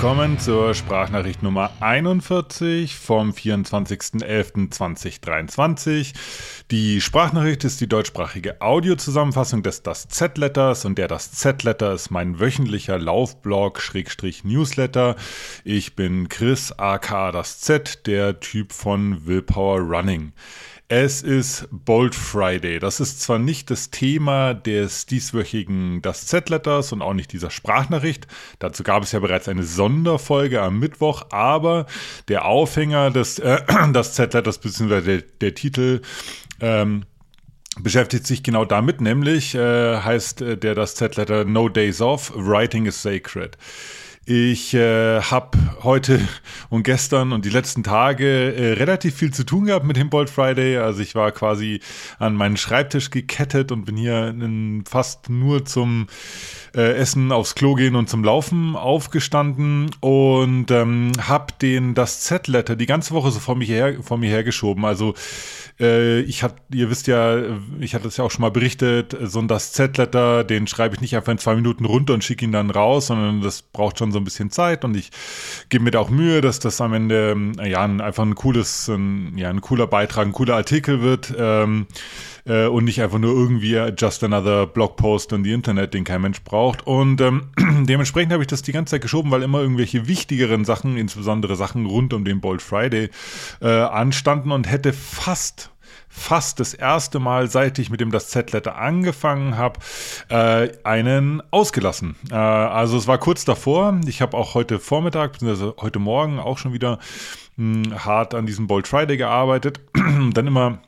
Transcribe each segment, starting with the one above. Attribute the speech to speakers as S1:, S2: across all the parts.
S1: willkommen zur Sprachnachricht Nummer 41 vom 24.11.2023. Die Sprachnachricht ist die deutschsprachige Audiozusammenfassung des Das Z-Letters und der Das Z-Letter ist mein wöchentlicher Laufblog Schrägstrich Newsletter. Ich bin Chris aka Das Z, der Typ von Willpower Running. Es ist Bold Friday. Das ist zwar nicht das Thema des dieswöchigen Das Z-Letters und auch nicht dieser Sprachnachricht. Dazu gab es ja bereits eine Sonderfolge am Mittwoch, aber der Aufhänger des äh, Das Z-Letters bzw. Der, der, Titel ähm, beschäftigt sich genau damit, nämlich äh, heißt äh, der Das Z-Letter No Days Off, Writing is Sacred. Ich äh, habe heute und gestern und die letzten Tage äh, relativ viel zu tun gehabt mit dem Bold Friday. Also ich war quasi an meinen Schreibtisch gekettet und bin hier in, fast nur zum äh, Essen aufs Klo gehen und zum Laufen aufgestanden und ähm, habe den das Z-Letter die ganze Woche so vor mir her vor mir hergeschoben. Also äh, ich habe, ihr wisst ja, ich hatte es ja auch schon mal berichtet, so ein das Z-Letter, den schreibe ich nicht einfach in zwei Minuten runter und schicke ihn dann raus, sondern das braucht schon so ein bisschen Zeit und ich gebe mir da auch Mühe, dass das am Ende ja einfach ein cooles, ein, ja ein cooler Beitrag, ein cooler Artikel wird. Ähm, äh, und nicht einfach nur irgendwie just another Blogpost on the Internet, den kein Mensch braucht. Und ähm, dementsprechend habe ich das die ganze Zeit geschoben, weil immer irgendwelche wichtigeren Sachen, insbesondere Sachen rund um den Bold Friday, äh, anstanden und hätte fast fast das erste Mal, seit ich mit dem das Z-Letter angefangen habe, äh, einen ausgelassen. Äh, also es war kurz davor. Ich habe auch heute Vormittag, bzw. heute Morgen auch schon wieder mh, hm, hart an diesem Bold Friday gearbeitet. Dann immer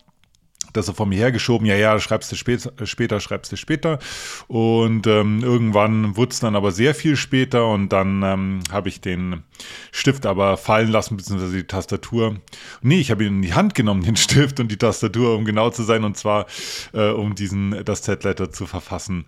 S1: das so vor mir hergeschoben, ja, ja, schreibst du später, später schreibst du später. Und ähm, irgendwann wurde es dann aber sehr viel später und dann ähm, habe ich den Stift aber fallen lassen, beziehungsweise die Tastatur. Nee, ich habe ihn in die Hand genommen, den Stift und die Tastatur, um genau zu sein, und zwar äh, um diesen, das Z-Letter zu verfassen.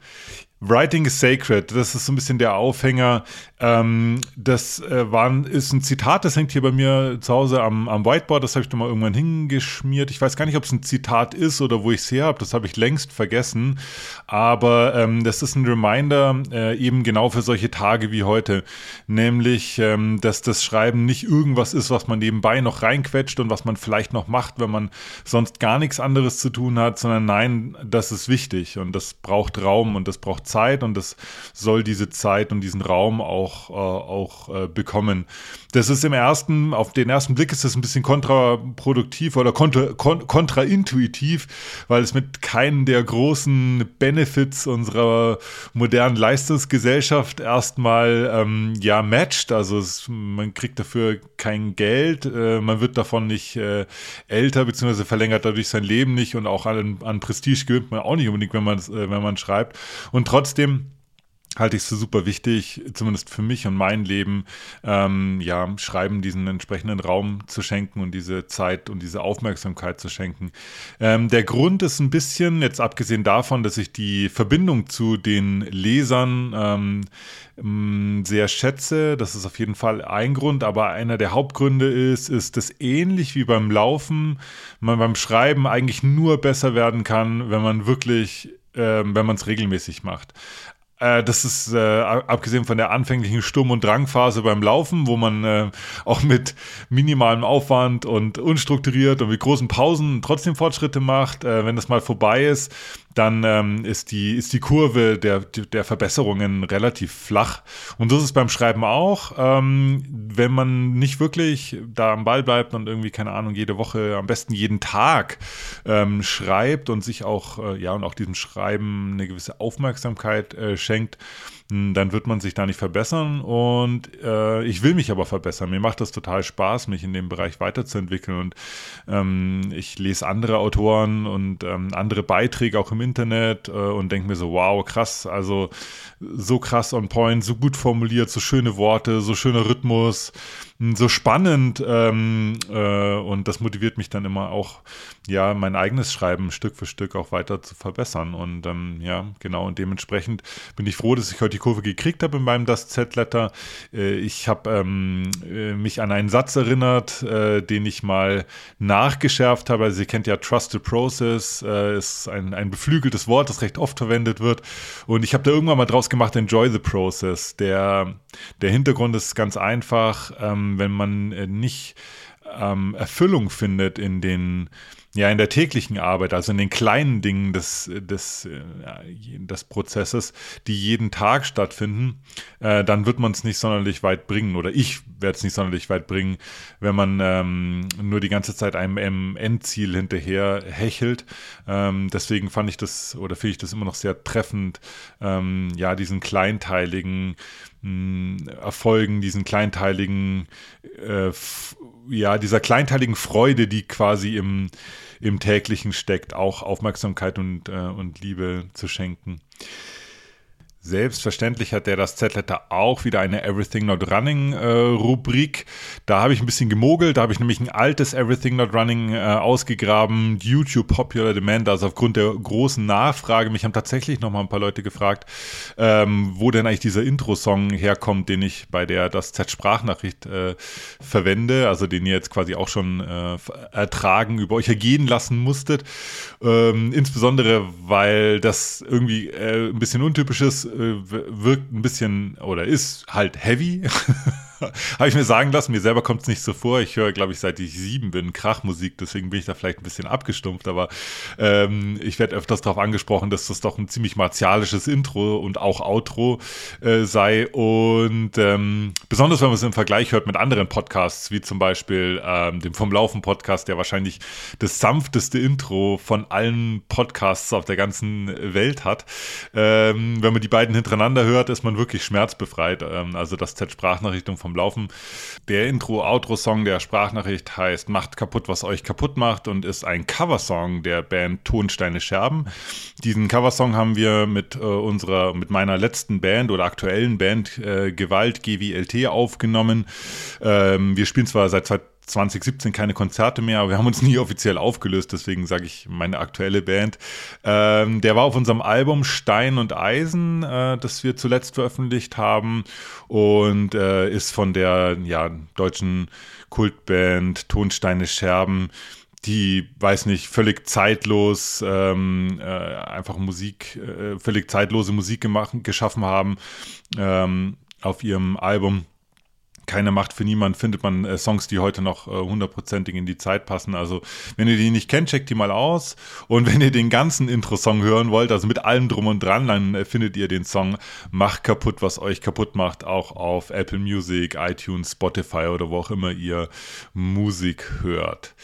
S1: Writing is Sacred, das ist so ein bisschen der Aufhänger. Ähm, das äh, war, ist ein Zitat, das hängt hier bei mir zu Hause am, am Whiteboard, das habe ich da mal irgendwann hingeschmiert. Ich weiß gar nicht, ob es ein Zitat ist oder wo ich es her habe, das habe ich längst vergessen. Aber ähm, das ist ein Reminder äh, eben genau für solche Tage wie heute. Nämlich, ähm, dass das Schreiben nicht irgendwas ist, was man nebenbei noch reinquetscht und was man vielleicht noch macht, wenn man sonst gar nichts anderes zu tun hat, sondern nein, das ist wichtig und das braucht Raum und das braucht Zeit und das soll diese Zeit und diesen Raum auch, äh, auch äh, bekommen. Das ist im ersten, auf den ersten Blick ist das ein bisschen kontraproduktiv oder kontra, kon, kontraintuitiv, weil es mit keinen der großen Benefits unserer modernen Leistungsgesellschaft erstmal ähm, ja matcht. Also es, man kriegt dafür kein Geld, äh, man wird davon nicht äh, älter, beziehungsweise verlängert dadurch sein Leben nicht und auch an, an Prestige gewinnt man auch nicht unbedingt, wenn man, äh, wenn man schreibt. Und trotzdem trotzdem halte ich es für super wichtig, zumindest für mich und mein Leben, ähm, ja, Schreiben diesen entsprechenden Raum zu schenken und diese Zeit und diese Aufmerksamkeit zu schenken. Ähm, der Grund ist ein bisschen, jetzt abgesehen davon, dass ich die Verbindung zu den Lesern ähm, mm, sehr schätze, das ist auf jeden Fall ein Grund, aber einer der Hauptgründe ist, ist, dass ähnlich wie beim Laufen man beim Schreiben eigentlich nur besser werden kann, wenn man wirklich wenn man es regelmäßig macht. Äh, das ist äh, abgesehen von der anfänglichen Sturm- und Drangphase beim Laufen, wo man äh, auch mit minimalem Aufwand und unstrukturiert und mit großen Pausen trotzdem Fortschritte macht. Äh, wenn das mal vorbei ist, dann ähm, ist, die, ist die Kurve der, der Verbesserungen relativ flach. Und so ist es beim Schreiben auch. Ähm, wenn man nicht wirklich da am Ball bleibt und irgendwie, keine Ahnung, jede Woche, am besten jeden Tag ähm, schreibt und sich auch, äh, ja, und auch diesem Schreiben eine gewisse Aufmerksamkeit äh, schenkt, dann wird man sich da nicht verbessern. Und äh, ich will mich aber verbessern. Mir macht das total Spaß, mich in dem Bereich weiterzuentwickeln. Und ähm, ich lese andere Autoren und ähm, andere Beiträge auch im Internet äh, und denke mir so, wow, krass, also so krass on point, so gut formuliert, so schöne Worte, so schöner Rhythmus. So spannend ähm, äh, und das motiviert mich dann immer auch, ja, mein eigenes Schreiben Stück für Stück auch weiter zu verbessern. Und ähm, ja, genau, und dementsprechend bin ich froh, dass ich heute die Kurve gekriegt habe in meinem Das Z-Letter. Äh, ich habe ähm, äh, mich an einen Satz erinnert, äh, den ich mal nachgeschärft habe. Also ihr kennt ja Trust the Process, äh, ist ein, ein beflügeltes Wort, das recht oft verwendet wird. Und ich habe da irgendwann mal draus gemacht, Enjoy the Process. Der, der Hintergrund ist ganz einfach, ähm, wenn man äh, nicht ähm, Erfüllung findet in den ja, in der täglichen Arbeit, also in den kleinen Dingen des, des, äh, des Prozesses, die jeden Tag stattfinden, äh, dann wird man es nicht sonderlich weit bringen oder ich werde es nicht sonderlich weit bringen, wenn man ähm, nur die ganze Zeit einem Endziel hinterher hechelt. Ähm, deswegen fand ich das oder finde ich das immer noch sehr treffend, ähm, ja, diesen kleinteiligen mh, Erfolgen, diesen kleinteiligen, äh, ja, dieser kleinteiligen Freude, die quasi im, im täglichen steckt, auch Aufmerksamkeit und, äh, und Liebe zu schenken. Selbstverständlich hat der das Z-Letter auch wieder eine Everything Not Running äh, Rubrik. Da habe ich ein bisschen gemogelt, da habe ich nämlich ein altes Everything Not Running äh, ausgegraben, YouTube Popular Demand, also aufgrund der großen Nachfrage. Mich haben tatsächlich noch mal ein paar Leute gefragt, ähm, wo denn eigentlich dieser Intro-Song herkommt, den ich bei der das Z-Sprachnachricht äh, verwende, also den ihr jetzt quasi auch schon äh, ertragen, über euch ergehen lassen musstet. Ähm, insbesondere, weil das irgendwie äh, ein bisschen untypisch ist wirkt ein bisschen oder ist halt heavy. Habe ich mir sagen lassen, mir selber kommt es nicht so vor. Ich höre, glaube ich, seit ich sieben bin, Krachmusik, deswegen bin ich da vielleicht ein bisschen abgestumpft, aber ähm, ich werde öfters darauf angesprochen, dass das doch ein ziemlich martialisches Intro und auch Outro äh, sei. Und ähm, besonders, wenn man es im Vergleich hört mit anderen Podcasts, wie zum Beispiel ähm, dem Vom Laufen Podcast, der wahrscheinlich das sanfteste Intro von allen Podcasts auf der ganzen Welt hat. Ähm, wenn man die beiden hintereinander hört, ist man wirklich schmerzbefreit. Ähm, also das Z-Sprachnachrichtung vom vom Laufen. Der Intro-Outro-Song der Sprachnachricht heißt Macht kaputt, was euch kaputt macht und ist ein Coversong der Band Tonsteine Scherben. Diesen Coversong haben wir mit äh, unserer, mit meiner letzten Band oder aktuellen Band äh, Gewalt GWLT aufgenommen. Ähm, wir spielen zwar seit 2017 keine Konzerte mehr, aber wir haben uns nie offiziell aufgelöst, deswegen sage ich meine aktuelle Band. Ähm, der war auf unserem Album Stein und Eisen, äh, das wir zuletzt veröffentlicht haben und äh, ist von der ja, deutschen Kultband Tonsteine Scherben die, weiß nicht, völlig zeitlos ähm, äh, einfach Musik, äh, völlig zeitlose Musik gemacht, geschaffen haben ähm, auf ihrem Album keine Macht für niemand findet man äh, Songs, die heute noch äh, hundertprozentig äh, in die Zeit passen. Also, wenn ihr die nicht kennt, checkt die mal aus. Und wenn ihr den ganzen Intro-Song hören wollt, also mit allem drum und dran, dann äh, findet ihr den Song Macht kaputt, was euch kaputt macht, auch auf Apple Music, iTunes, Spotify oder wo auch immer ihr Musik hört.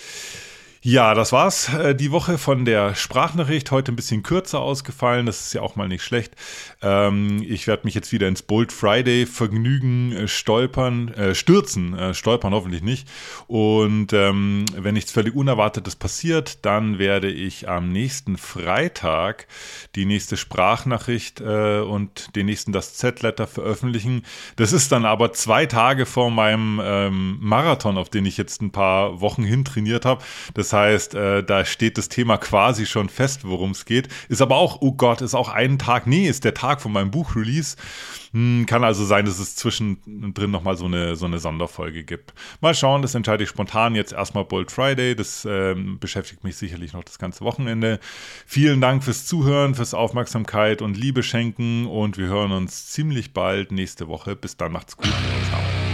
S1: Ja, das war's. Äh, die Woche von der Sprachnachricht. Heute ein bisschen kürzer ausgefallen. Das ist ja auch mal nicht schlecht. Ähm, ich werde mich jetzt wieder ins Bold Friday Vergnügen äh, stolpern, äh, stürzen, äh, stolpern hoffentlich nicht. Und ähm, wenn nichts völlig Unerwartetes passiert, dann werde ich am nächsten Freitag die nächste Sprachnachricht äh, und den nächsten das Z-Letter veröffentlichen. Das ist dann aber zwei Tage vor meinem ähm, Marathon, auf den ich jetzt ein paar Wochen hin trainiert habe. Das das heißt, äh, da steht das Thema quasi schon fest, worum es geht. Ist aber auch, oh Gott, ist auch ein Tag, nee, ist der Tag von meinem Buch-Release. Hm, kann also sein, dass es zwischendrin nochmal so eine, so eine Sonderfolge gibt. Mal schauen, das entscheide ich spontan. Jetzt erstmal Bold Friday, das ähm, beschäftigt mich sicherlich noch das ganze Wochenende. Vielen Dank fürs Zuhören, fürs Aufmerksamkeit und Liebe schenken und wir hören uns ziemlich bald nächste Woche. Bis dann, macht's gut. Ciao.